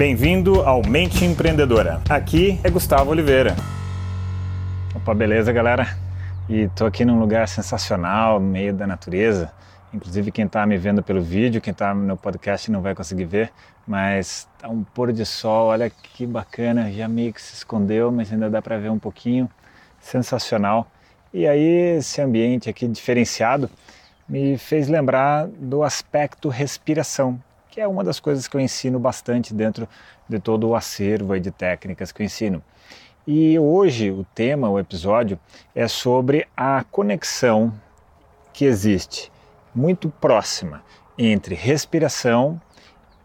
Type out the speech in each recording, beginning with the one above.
Bem-vindo ao Mente Empreendedora. Aqui é Gustavo Oliveira. Opa, beleza, galera? E tô aqui num lugar sensacional, no meio da natureza. Inclusive quem está me vendo pelo vídeo, quem está no podcast não vai conseguir ver, mas tá um pôr de sol, olha que bacana, já meio que se escondeu, mas ainda dá para ver um pouquinho. Sensacional. E aí esse ambiente aqui diferenciado me fez lembrar do aspecto respiração, que é uma das coisas que eu ensino bastante dentro de todo o acervo de técnicas que eu ensino. E hoje o tema, o episódio, é sobre a conexão que existe muito próxima entre respiração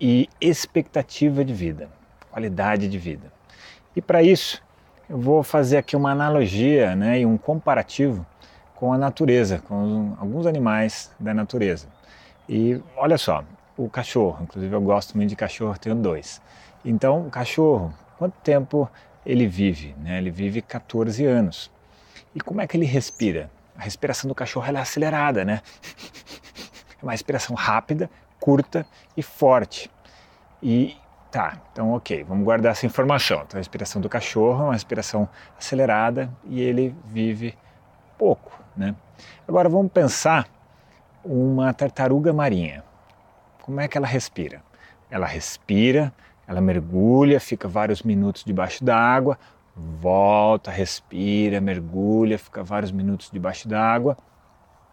e expectativa de vida, qualidade de vida. E para isso, eu vou fazer aqui uma analogia né, e um comparativo com a natureza, com alguns animais da natureza. E olha só, o cachorro. Inclusive eu gosto muito de cachorro, tenho dois. Então, o cachorro, quanto tempo ele vive? Né? Ele vive 14 anos. E como é que ele respira? A respiração do cachorro é acelerada, né? É uma respiração rápida, curta e forte. E tá, então ok, vamos guardar essa informação. Então, a respiração do cachorro é uma respiração acelerada e ele vive pouco, né? Agora vamos pensar uma tartaruga marinha. Como é que ela respira? Ela respira, ela mergulha, fica vários minutos debaixo d'água, volta, respira, mergulha, fica vários minutos debaixo d'água.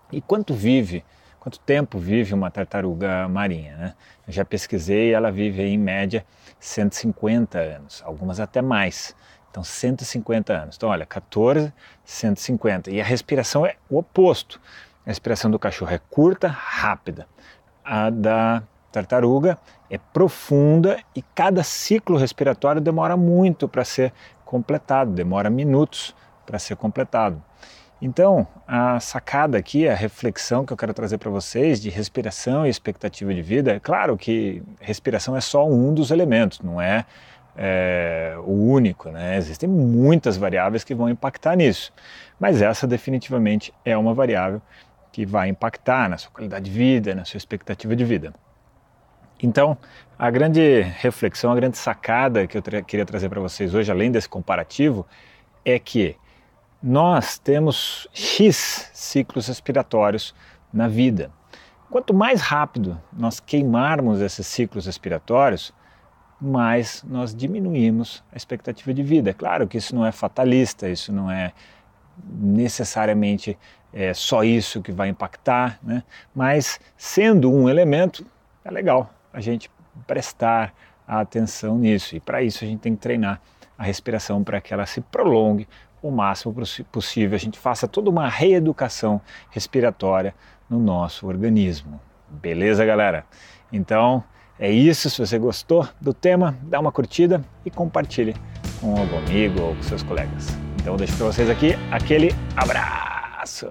E quanto vive, quanto tempo vive uma tartaruga marinha? Né? Eu já pesquisei, ela vive em média 150 anos, algumas até mais. Então, 150 anos. Então, olha, 14, 150. E a respiração é o oposto. A respiração do cachorro é curta, rápida a da tartaruga é profunda e cada ciclo respiratório demora muito para ser completado, demora minutos para ser completado. Então, a sacada aqui, a reflexão que eu quero trazer para vocês de respiração e expectativa de vida, é claro que respiração é só um dos elementos, não é, é o único, né? Existem muitas variáveis que vão impactar nisso, mas essa definitivamente é uma variável que vai impactar na sua qualidade de vida, na sua expectativa de vida. Então, a grande reflexão, a grande sacada que eu tra queria trazer para vocês hoje, além desse comparativo, é que nós temos X ciclos respiratórios na vida. Quanto mais rápido nós queimarmos esses ciclos respiratórios, mais nós diminuímos a expectativa de vida. É claro que isso não é fatalista, isso não é necessariamente é só isso que vai impactar, né? mas sendo um elemento, é legal a gente prestar atenção nisso. E para isso a gente tem que treinar a respiração para que ela se prolongue o máximo possível, a gente faça toda uma reeducação respiratória no nosso organismo. Beleza, galera? Então é isso. Se você gostou do tema, dá uma curtida e compartilhe com algum amigo ou com seus colegas. Então eu deixo para vocês aqui aquele abraço.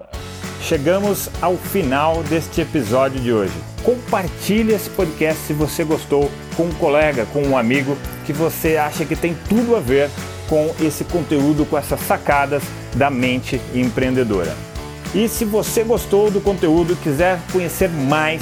Chegamos ao final deste episódio de hoje. Compartilhe esse podcast se você gostou com um colega, com um amigo que você acha que tem tudo a ver com esse conteúdo, com essas sacadas da mente empreendedora. E se você gostou do conteúdo e quiser conhecer mais,